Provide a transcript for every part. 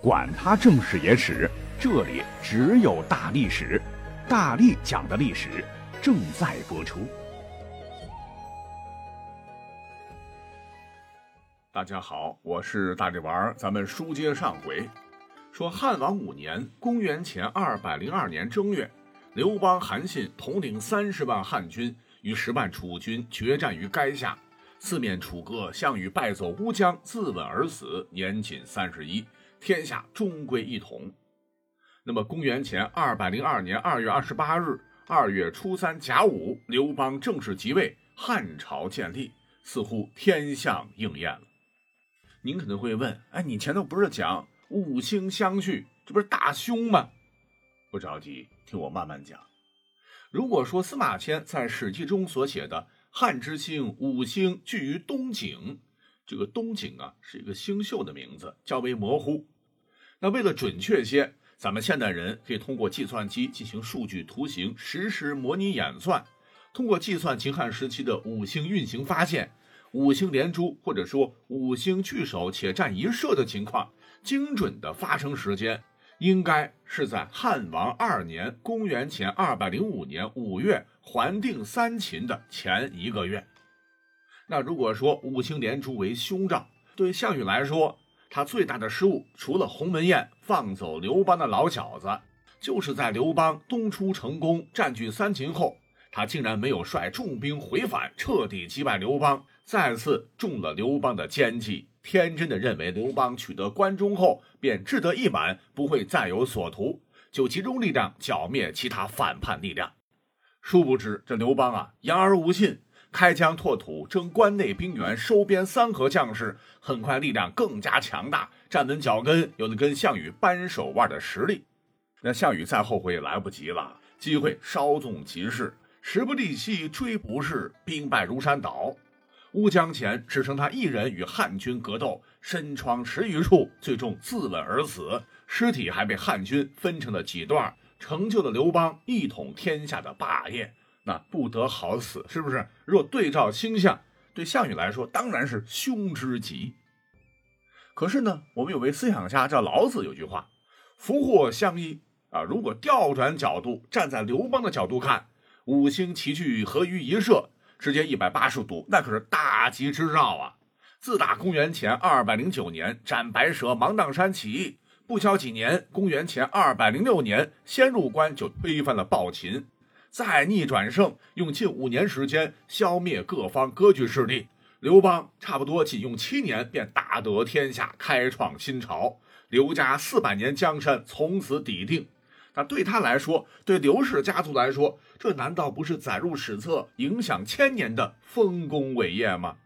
管他正史野史，这里只有大历史，大力讲的历史正在播出。大家好，我是大力丸，咱们书接上回，说汉王五年（公元前二百零二年正月），刘邦、韩信统领三十万汉军与十万楚军决战于垓下，四面楚歌，项羽败走乌江，自刎而死，年仅三十一。天下终归一统。那么，公元前二百零二年二月二十八日，二月初三甲午，刘邦正式即位，汉朝建立，似乎天象应验了。您可能会问：哎，你前头不是讲五星相续，这不是大凶吗？不着急，听我慢慢讲。如果说司马迁在《史记》中所写的“汉之星，五星聚于东井”，这个东井啊，是一个星宿的名字，较为模糊。那为了准确些，咱们现代人可以通过计算机进行数据图形实时模拟演算，通过计算秦汉时期的五星运行，发现五星连珠或者说五星聚首且占一射的情况，精准的发生时间应该是在汉王二年（公元前二百零五年）五月还定三秦的前一个月。那如果说五星连珠为凶兆，对项羽来说，他最大的失误，除了鸿门宴放走刘邦的老小子，就是在刘邦东出成功占据三秦后，他竟然没有率重兵回返，彻底击败刘邦，再次中了刘邦的奸计，天真的认为刘邦取得关中后便志得意满，不会再有所图，就集中力量剿灭其他反叛力量。殊不知这刘邦啊，言而无信。开疆拓土，征关内兵员，收编三河将士，很快力量更加强大，站稳脚跟，有了跟项羽扳手腕的实力。那项羽再后悔也来不及了，机会稍纵即逝，时不利兮骓不逝，兵败如山倒。乌江前只剩他一人与汉军格斗，身穿十余处，最终自刎而死，尸体还被汉军分成了几段，成就了刘邦一统天下的霸业。那不得好死，是不是？若对照星象，对项羽来说当然是凶之极。可是呢，我们有位思想家叫老子，有句话：“福祸相依。”啊，如果调转角度，站在刘邦的角度看，五星齐聚合于一射，直接一百八十度，那可是大吉之兆啊！自打公元前二百零九年斩白蛇芒砀山起义，不消几年，公元前二百零六年先入关就推翻了暴秦。再逆转胜，用近五年时间消灭各方割据势力。刘邦差不多仅用七年便大得天下，开创新朝。刘家四百年江山从此抵定。那对他来说，对刘氏家族来说，这难道不是载入史册、影响千年的丰功伟业吗？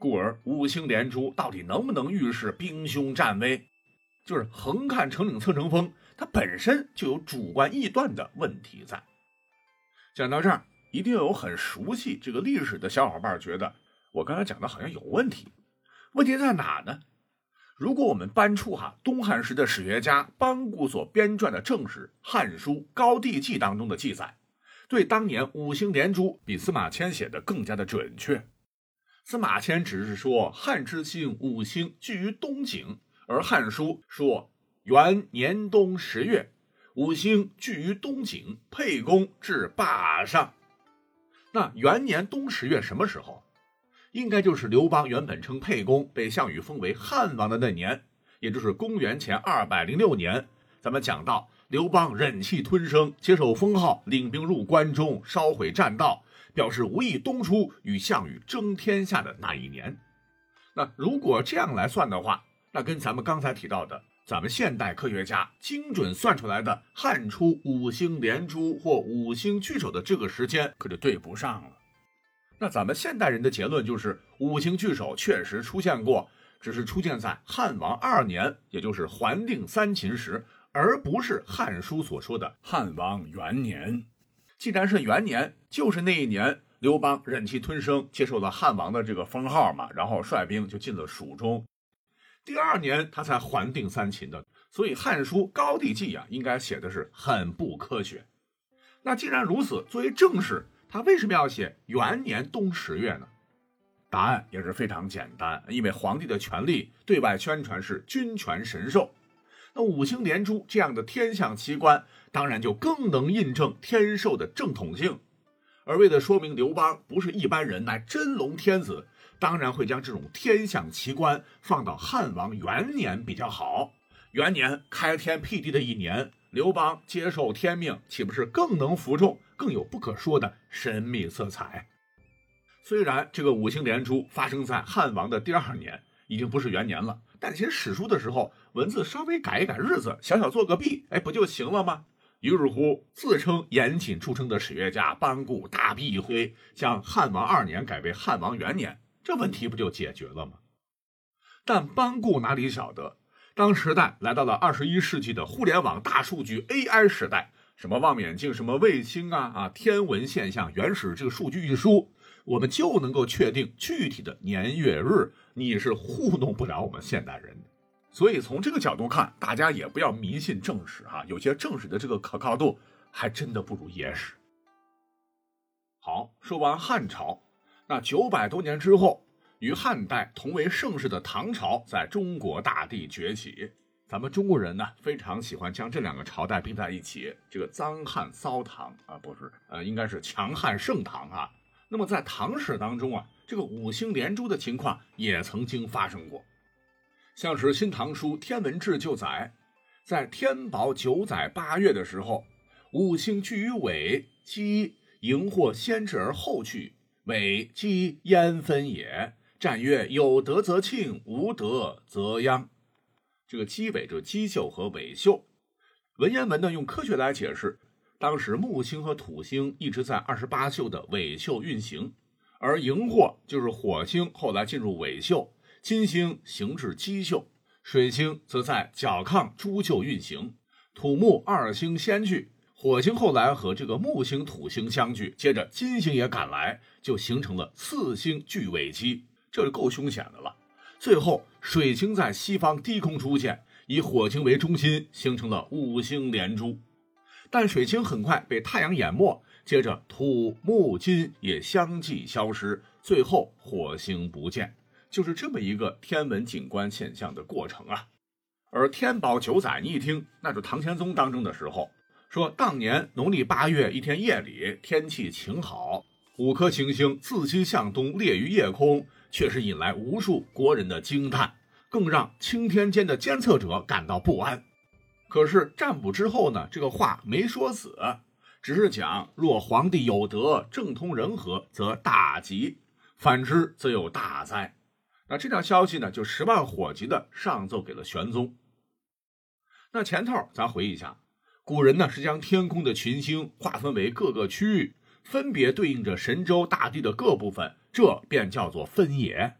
故而五星连珠到底能不能预示兵凶战危？就是横看成岭侧成峰，它本身就有主观臆断的问题在。讲到这儿，一定有很熟悉这个历史的小伙伴觉得我刚才讲的好像有问题。问题在哪呢？如果我们搬出哈东汉时的史学家班固所编撰的正史《汉书·高帝纪》当中的记载，对当年五星连珠比司马迁写的更加的准确。司马迁只是说汉之星五星聚于东井，而《汉书》说元年冬十月。五星聚于东井，沛公至霸上。那元年冬十月什么时候？应该就是刘邦原本称沛公，被项羽封为汉王的那年，也就是公元前二百零六年。咱们讲到刘邦忍气吞声，接受封号，领兵入关中，烧毁栈道，表示无意东出，与项羽争天下的那一年。那如果这样来算的话，那跟咱们刚才提到的。咱们现代科学家精准算出来的汉初五星连珠或五星聚首的这个时间可就对不上了。那咱们现代人的结论就是五星聚首确实出现过，只是出现在汉王二年，也就是还定三秦时，而不是《汉书》所说的汉王元年。既然是元年，就是那一年刘邦忍气吞声接受了汉王的这个封号嘛，然后率兵就进了蜀中。第二年他才还定三秦的，所以《汉书·高帝纪》啊，应该写的是很不科学。那既然如此，作为正史，他为什么要写元年冬十月呢？答案也是非常简单，因为皇帝的权力对外宣传是君权神授。那五星连珠这样的天象奇观，当然就更能印证天授的正统性。而为了说明刘邦不是一般人，乃真龙天子，当然会将这种天象奇观放到汉王元年比较好。元年开天辟地的一年，刘邦接受天命，岂不是更能服众，更有不可说的神秘色彩？虽然这个五星连珠发生在汉王的第二年，已经不是元年了。但写史书的时候，文字稍微改一改日子，小小做个弊，哎，不就行了吗？于是乎，自称严谨出身的史学家班固大笔一挥，将汉王二年改为汉王元年，这问题不就解决了吗？但班固哪里晓得，当时代来到了二十一世纪的互联网大数据 AI 时代，什么望远镜、什么卫星啊啊，天文现象原始这个数据一输。我们就能够确定具体的年月日，你是糊弄不了我们现代人的。所以从这个角度看，大家也不要迷信正史哈，有些正史的这个可靠度还真的不如野史。好，说完汉朝，那九百多年之后，与汉代同为盛世的唐朝在中国大地崛起。咱们中国人呢，非常喜欢将这两个朝代并在一起，这个脏汉骚唐啊，不是，呃，应该是强汉盛唐啊。那么在唐史当中啊，这个五星连珠的情况也曾经发生过。像是《新唐书·天文志》就载，在天宝九载八月的时候，五星聚于尾，鸡荧惑先至而后去，尾鸡焉分也。战曰：有德则庆，无德则殃。这个鸡尾，这鸡宿和尾宿，文言文呢用科学来解释。当时木星和土星一直在二十八宿的尾宿运行，而荧惑就是火星，后来进入尾宿；金星行至鸡宿，水星则在角亢朱宿运行。土木二星先去，火星后来和这个木星、土星相聚，接着金星也赶来，就形成了四星聚尾期，这就够凶险的了。最后水星在西方低空出现，以火星为中心，形成了五星连珠。但水星很快被太阳淹没，接着土木金也相继消失，最后火星不见，就是这么一个天文景观现象的过程啊。而天宝九载，你一听，那就唐玄宗当政的时候，说当年农历八月一天夜里，天气晴好，五颗行星自西向东列于夜空，确实引来无数国人的惊叹，更让青天间的监测者感到不安。可是占卜之后呢，这个话没说死，只是讲若皇帝有德，政通人和，则大吉；反之，则有大灾。那这条消息呢，就十万火急的上奏给了玄宗。那前头咱回忆一下，古人呢是将天空的群星划分为各个区域，分别对应着神州大地的各部分，这便叫做分野。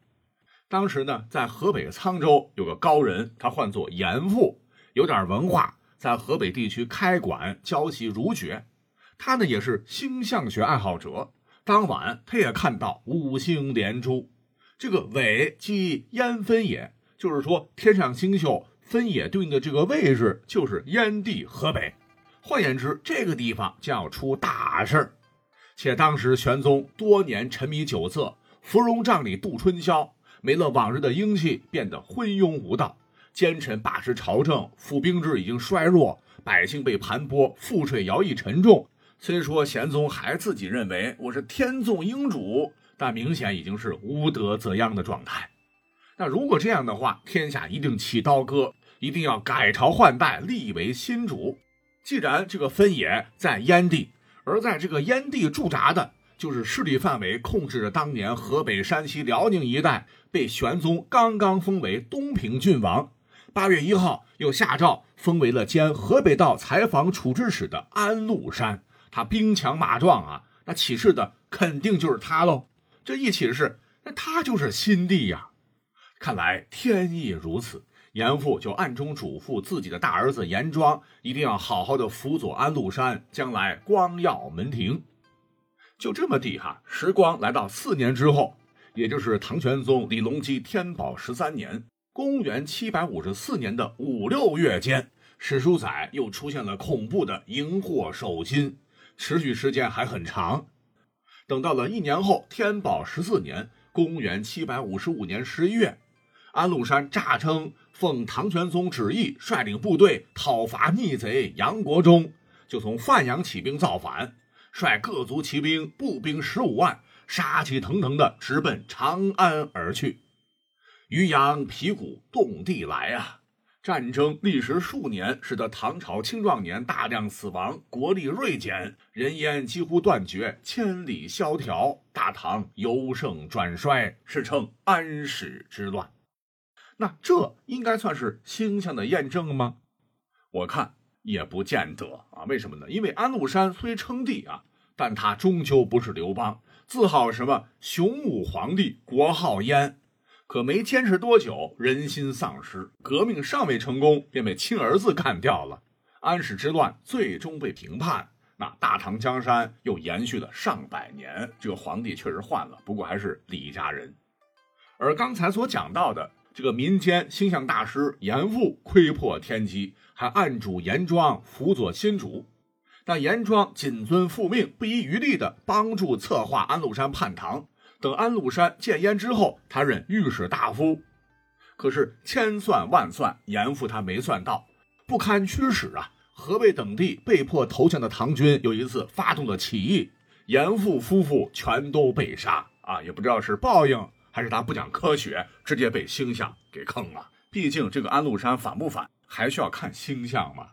当时呢，在河北沧州有个高人，他唤作严复。有点文化，在河北地区开馆教习儒学。他呢也是星象学爱好者。当晚他也看到五星连珠，这个尾即燕分野，就是说天上星宿分野对应的这个位置就是燕地河北。换言之，这个地方将要出大事儿。且当时玄宗多年沉迷酒色，芙蓉帐里度春宵，没了往日的英气，变得昏庸无道。奸臣把持朝政，府兵制已经衰弱，百姓被盘剥，赋税徭役沉重。虽说玄宗还自己认为我是天纵英主，但明显已经是无德则殃的状态。那如果这样的话，天下一定起刀割，一定要改朝换代，立为新主。既然这个分野在燕地，而在这个燕地驻扎的，就是势力范围控制着当年河北、山西、辽宁一带，被玄宗刚刚封为东平郡王。八月一号，又下诏封为了兼河北道采访处置使的安禄山。他兵强马壮啊，那起事的肯定就是他喽。这一起事，那他就是新帝呀。看来天意如此，严复就暗中嘱咐自己的大儿子严庄，一定要好好的辅佐安禄山，将来光耀门庭。就这么地哈，时光来到四年之后，也就是唐玄宗李隆基天宝十三年。公元七百五十四年的五六月间，史书载又出现了恐怖的荧惑守心，持续时间还很长。等到了一年后，天宝十四年（公元七百五十五年十一月），安禄山诈称奉唐玄宗旨意，率领部队讨伐逆贼杨国忠，就从范阳起兵造反，率各族骑兵、步兵十五万，杀气腾腾的直奔长安而去。渔阳鼙鼓动地来啊！战争历时数年，使得唐朝青壮年大量死亡，国力锐减，人烟几乎断绝，千里萧条，大唐由盛转衰，史称安史之乱。那这应该算是星象的验证吗？我看也不见得啊。为什么呢？因为安禄山虽称帝啊，但他终究不是刘邦，自号什么雄武皇帝，国号燕。可没坚持多久，人心丧失，革命尚未成功，便被亲儿子干掉了。安史之乱最终被平叛，那大唐江山又延续了上百年。这个皇帝确实换了，不过还是李家人。而刚才所讲到的这个民间星象大师严复窥破天机，还暗主严庄辅佐新主，但严庄谨遵父命，不遗余力地帮助策划安禄山叛唐。等安禄山建烟之后，他任御史大夫。可是千算万算，严复他没算到，不堪驱使啊！河北等地被迫投降的唐军有一次发动了起义，严复夫妇全都被杀啊！也不知道是报应还是他不讲科学，直接被星象给坑了。毕竟这个安禄山反不反，还需要看星象吗。